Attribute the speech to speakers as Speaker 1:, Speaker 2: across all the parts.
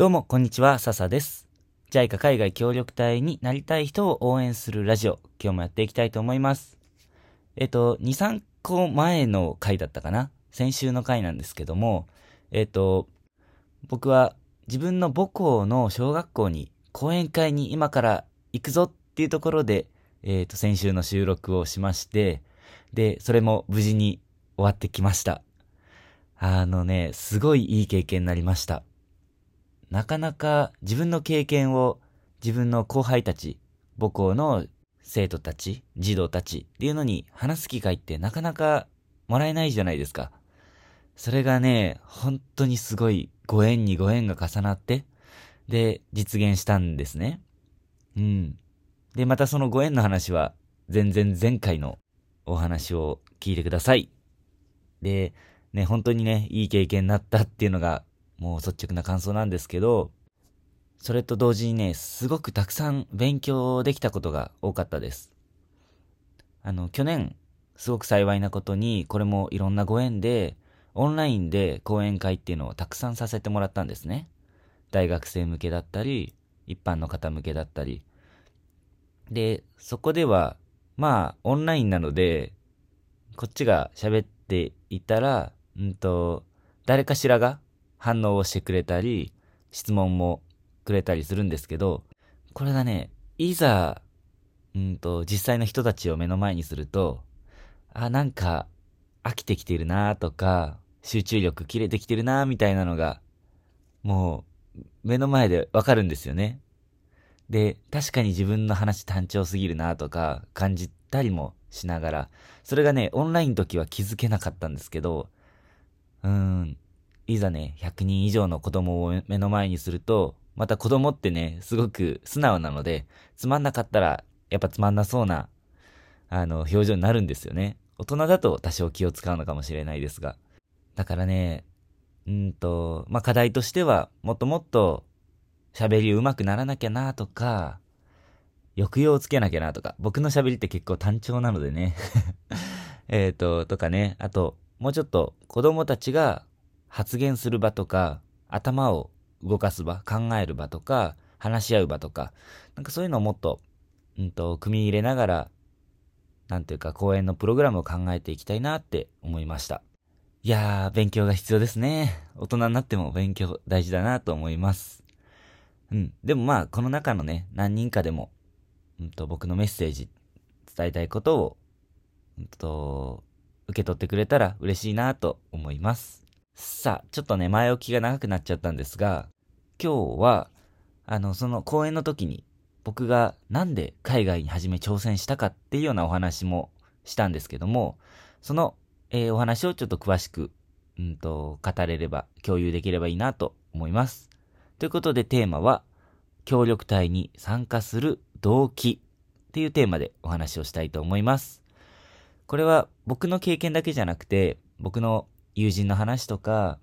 Speaker 1: どうも、こんにちは、笹です。JICA 海外協力隊になりたい人を応援するラジオ、今日もやっていきたいと思います。えっと、2、3個前の回だったかな先週の回なんですけども、えっと、僕は自分の母校の小学校に講演会に今から行くぞっていうところで、えっと、先週の収録をしまして、で、それも無事に終わってきました。あのね、すごいいい経験になりました。なかなか自分の経験を自分の後輩たち、母校の生徒たち、児童たちっていうのに話す機会ってなかなかもらえないじゃないですか。それがね、本当にすごいご縁にご縁が重なって、で、実現したんですね。うん。で、またそのご縁の話は、全然前回のお話を聞いてください。で、ね、本当にね、いい経験になったっていうのが、もう率直な感想なんですけど、それと同時にね、すごくたくさん勉強できたことが多かったです。あの、去年、すごく幸いなことに、これもいろんなご縁で、オンラインで講演会っていうのをたくさんさせてもらったんですね。大学生向けだったり、一般の方向けだったり。で、そこでは、まあ、オンラインなので、こっちが喋っていたら、うんと、誰かしらが反応をしてくれたり、質問もくれたりするんですけど、これがね、いざ、うんと、実際の人たちを目の前にすると、あ、なんか、飽きてきてるなとか、集中力切れてきてるなみたいなのが、もう、目の前でわかるんですよね。で、確かに自分の話単調すぎるなとか、感じたりもしながら、それがね、オンラインの時は気づけなかったんですけど、うーん、いざね、100人以上の子供を目の前にすると、また子供ってね、すごく素直なので、つまんなかったら、やっぱつまんなそうな、あの、表情になるんですよね。大人だと多少気を使うのかもしれないですが。だからね、うんと、まあ、課題としては、もっともっと、喋り上手くならなきゃなとか、抑揚をつけなきゃなとか、僕の喋りって結構単調なのでね。えっと、とかね、あと、もうちょっと子供たちが発言する場とか、頭を動かす場、考える場とか、話し合う場とか、なんかそういうのをもっと、うんと、組み入れながら、なんていうか、講演のプログラムを考えていきたいなって思いました。いやー、勉強が必要ですね。大人になっても勉強大事だなと思います。うん。でもまあ、この中のね、何人かでも、うんと、僕のメッセージ、伝えたいことを、うんと、受け取ってくれたら嬉しいなと思います。さあ、ちょっとね、前置きが長くなっちゃったんですが、今日は、あの、その講演の時に、僕がなんで海外に初め挑戦したかっていうようなお話もしたんですけども、その、えーお話をちょっと詳しく、うんと、語れれば、共有できればいいなと思います。ということでテーマは、協力隊に参加する動機っていうテーマでお話をしたいと思います。これは僕の経験だけじゃなくて、僕の友人の話とか、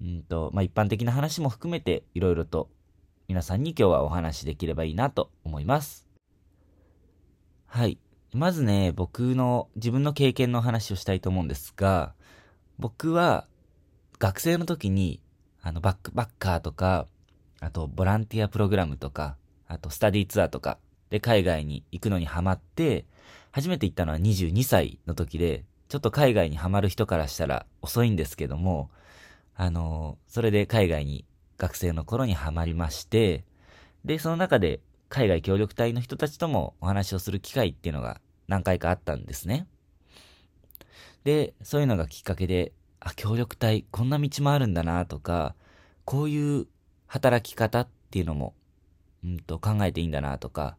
Speaker 1: うんと、まあ、一般的な話も含めていろいろと皆さんに今日はお話しできればいいなと思います。はい。まずね、僕の自分の経験の話をしたいと思うんですが、僕は学生の時に、あの、バックバッカーとか、あとボランティアプログラムとか、あとスタディツアーとかで海外に行くのにハマって、初めて行ったのは22歳の時で、ちょっと海外にハマる人からしたら遅いんですけども、あのそれで海外に学生の頃にハマりまして、で、その中で海外協力隊の人たちともお話をする機会っていうのが何回かあったんですね。で、そういうのがきっかけで、あ、協力隊、こんな道もあるんだなとか、こういう働き方っていうのも、うんと考えていいんだなとか、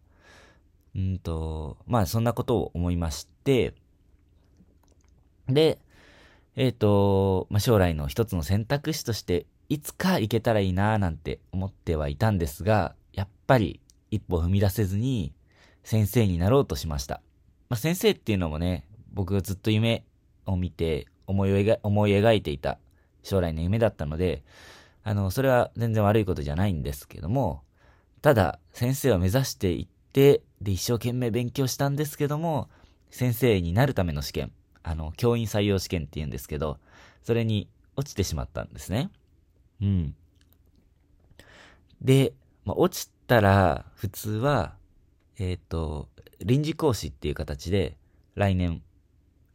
Speaker 1: うんと、まあそんなことを思いまして、で、えっ、と、まあ将来の一つの選択肢として、いつか行けたらいいなぁなんて思ってはいたんですが、やっぱり一歩踏み出せずに先生になろうとしました。まあ先生っていうのもね、僕がずっと夢を見て思い思い描いていた将来の夢だったので、あの、それは全然悪いことじゃないんですけども、ただ、先生を目指していって、で、一生懸命勉強したんですけども、先生になるための試験、あの、教員採用試験って言うんですけど、それに落ちてしまったんですね。うん。で、まあ、落ちたら、普通は、えっ、と、臨時講師っていう形で、来年、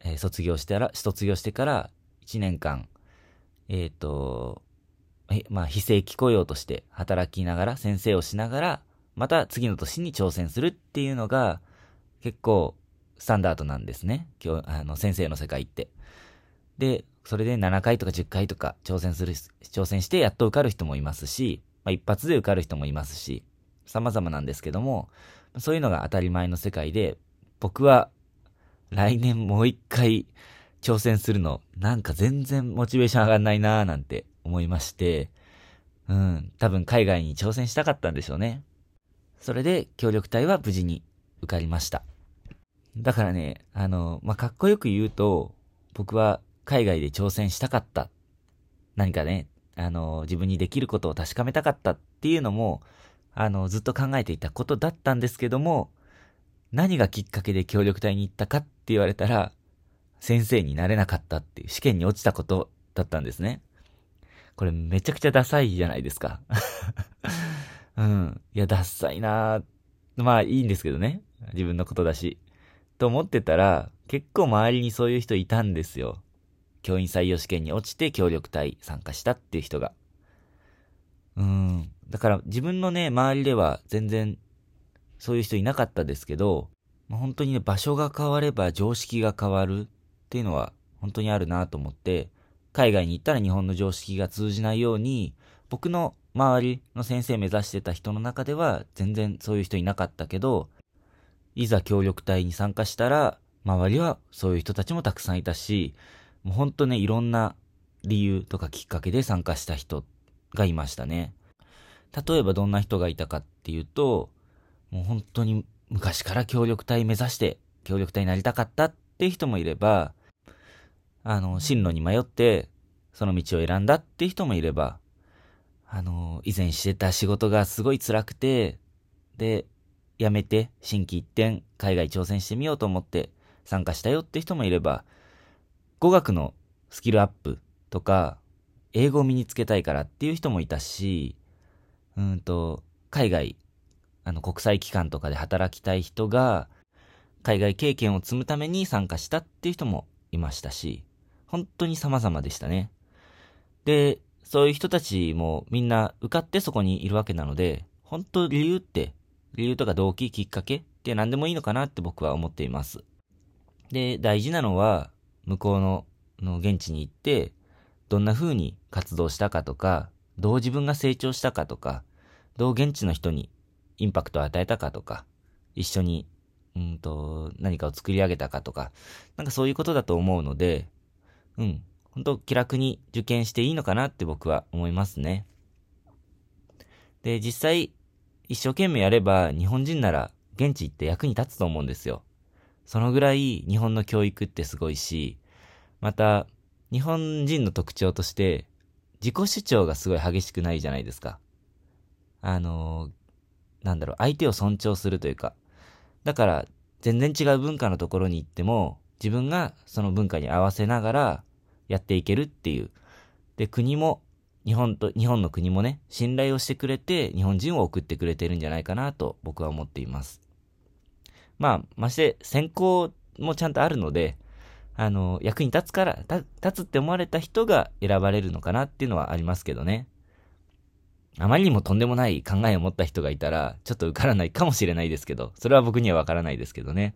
Speaker 1: えー卒業してら、卒業してから1年間、えっ、と、まあ、非正規雇用として働きながら、先生をしながら、また次の年に挑戦するっていうのが、結構、スタンダードなんですね。今日、あの、先生の世界って。で、それで7回とか10回とか挑戦する、挑戦してやっと受かる人もいますし、まあ、一発で受かる人もいますし、様々なんですけども、そういうのが当たり前の世界で、僕は来年もう一回挑戦するの、なんか全然モチベーション上がんないなーなんて思いまして、うん、多分海外に挑戦したかったんでしょうね。それで協力隊は無事に受かりました。だからね、あの、まあ、かっこよく言うと、僕は海外で挑戦したかった。何かね、あの、自分にできることを確かめたかったっていうのも、あの、ずっと考えていたことだったんですけども、何がきっかけで協力隊に行ったかって言われたら、先生になれなかったっていう試験に落ちたことだったんですね。これめちゃくちゃダサいじゃないですか。うん。いや、ダサいなまあいいんですけどね。自分のことだし。と思ってたら、結構周りにそういう人いたんですよ。教員採用試験に落ちて協力隊参加したっていう人が。うん。だから自分のね、周りでは全然そういう人いなかったですけど、本当にね、場所が変われば常識が変わるっていうのは本当にあるなと思って、海外に行ったら日本の常識が通じないように、僕の周りの先生目指してた人の中では全然そういう人いなかったけど、いざ協力隊に参加したら、周りはそういう人たちもたくさんいたし、もうほんとね、いろんな理由とかきっかけで参加した人がいましたね。例えばどんな人がいたかっていうと、もう本当に昔から協力隊目指して協力隊になりたかったっていう人もいれば、あの、進路に迷ってその道を選んだっていう人もいれば、あの、以前してた仕事がすごい辛くて、で、辞めて心機一転海外挑戦してみようと思って参加したよって人もいれば、語学のスキルアップとか、英語を身につけたいからっていう人もいたし、うんと、海外、あの、国際機関とかで働きたい人が、海外経験を積むために参加したっていう人もいましたし、本当に様々でしたね。で、そういう人たちもみんな受かってそこにいるわけなので、本当理由って、理由とか動機、きっかけって何でもいいのかなって僕は思っています。で、大事なのは、向こうの、の現地に行って、どんな風に活動したかとか、どう自分が成長したかとか、どう現地の人にインパクトを与えたかとか、一緒に、うんと、何かを作り上げたかとか、なんかそういうことだと思うので、うん、本当気楽に受験していいのかなって僕は思いますね。で、実際、一生懸命やれば日本人なら現地行って役に立つと思うんですよ。そのぐらい日本の教育ってすごいし、また、日本人の特徴として、自己主張がすごい激しくないじゃないですか。あのーなんだろう、相手を尊重するというか。だから、全然違う文化のところに行っても、自分がその文化に合わせながらやっていけるっていう。で、国も、日本と、日本の国もね、信頼をしてくれて、日本人を送ってくれてるんじゃないかなと僕は思っています。まあ、まして、選考もちゃんとあるので、あの、役に立つから、立つって思われた人が選ばれるのかなっていうのはありますけどね。あまりにもとんでもない考えを持った人がいたら、ちょっと受からないかもしれないですけど、それは僕にはわからないですけどね。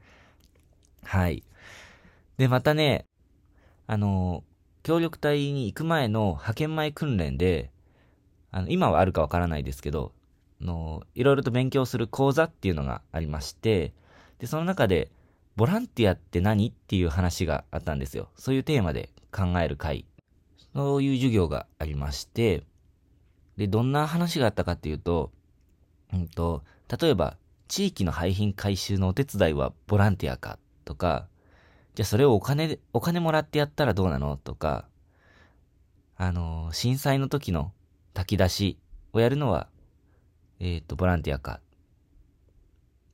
Speaker 1: はい。で、またね、あの、協力隊に行く前の派遣前訓練で、あの、今はあるかわからないですけど、の、いろいろと勉強する講座っていうのがありまして、で、その中で、ボランティアって何っていう話があったんですよ。そういうテーマで考える会。そういう授業がありまして、で、どんな話があったかっていうと、うんと、例えば、地域の廃品回収のお手伝いはボランティアかとか、じゃあそれをお金で、お金もらってやったらどうなの？とか、あの、震災の時の炊き出しをやるのは、えっ、と、ボランティアか。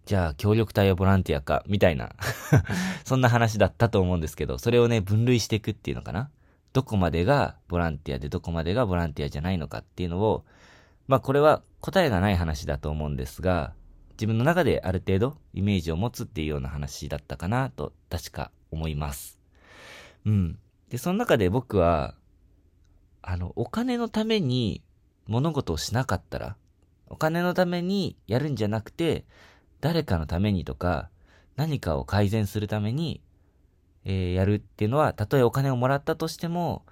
Speaker 1: じゃあ、協力隊はボランティアか、みたいな。そんな話だったと思うんですけど、それをね、分類していくっていうのかな？どこまでがボランティアでどこまでがボランティアじゃないのかっていうのを、まあこれは答えがない話だと思うんですが、自分の中である程度イメージを持つっていうような話だったかなと確か思います。うん。で、その中で僕は、あの、お金のために物事をしなかったら、お金のためにやるんじゃなくて、誰かのためにとか、何かを改善するために、えー、やるっていうのは、たとえお金をもらったとしても、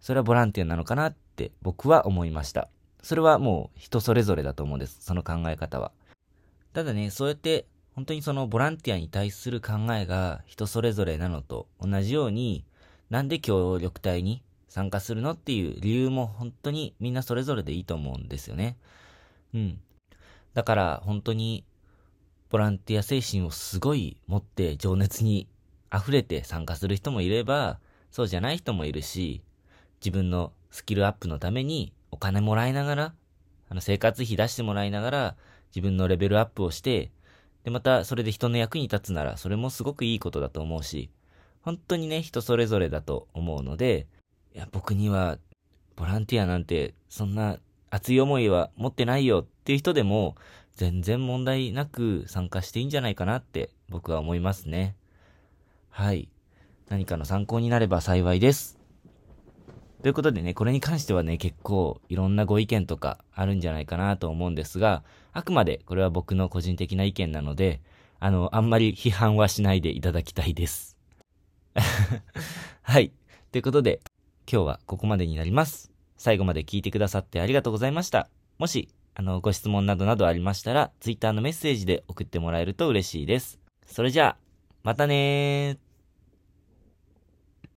Speaker 1: それはボランティアなのかなって僕は思いました。それはもう人それぞれだと思うんです。その考え方は。ただね、そうやって本当にそのボランティアに対する考えが人それぞれなのと同じように、なんで協力隊に参加するのっていう理由も本当にみんなそれぞれでいいと思うんですよね。うん。だから本当にボランティア精神をすごい持って情熱に溢れて参加する人もいれば、そうじゃない人もいるし、自分のスキルアップのためにお金もらいながら、あの生活費出してもらいながら自分のレベルアップをして、で、またそれで人の役に立つならそれもすごくいいことだと思うし、本当にね、人それぞれだと思うので、いや、僕にはボランティアなんてそんな熱い思いは持ってないよっていう人でも、全然問題なく参加していいんじゃないかなって僕は思いますね。はい。何かの参考になれば幸いです。ということでね、これに関してはね、結構いろんなご意見とかあるんじゃないかなと思うんですが、あくまでこれは僕の個人的な意見なので、あの、あんまり批判はしないでいただきたいです。はい。ということで、今日はここまでになります。最後まで聞いてくださってありがとうございました。もし、あの、ご質問などなどありましたら、Twitter のメッセージで送ってもらえると嬉しいです。それじゃあ、またねー。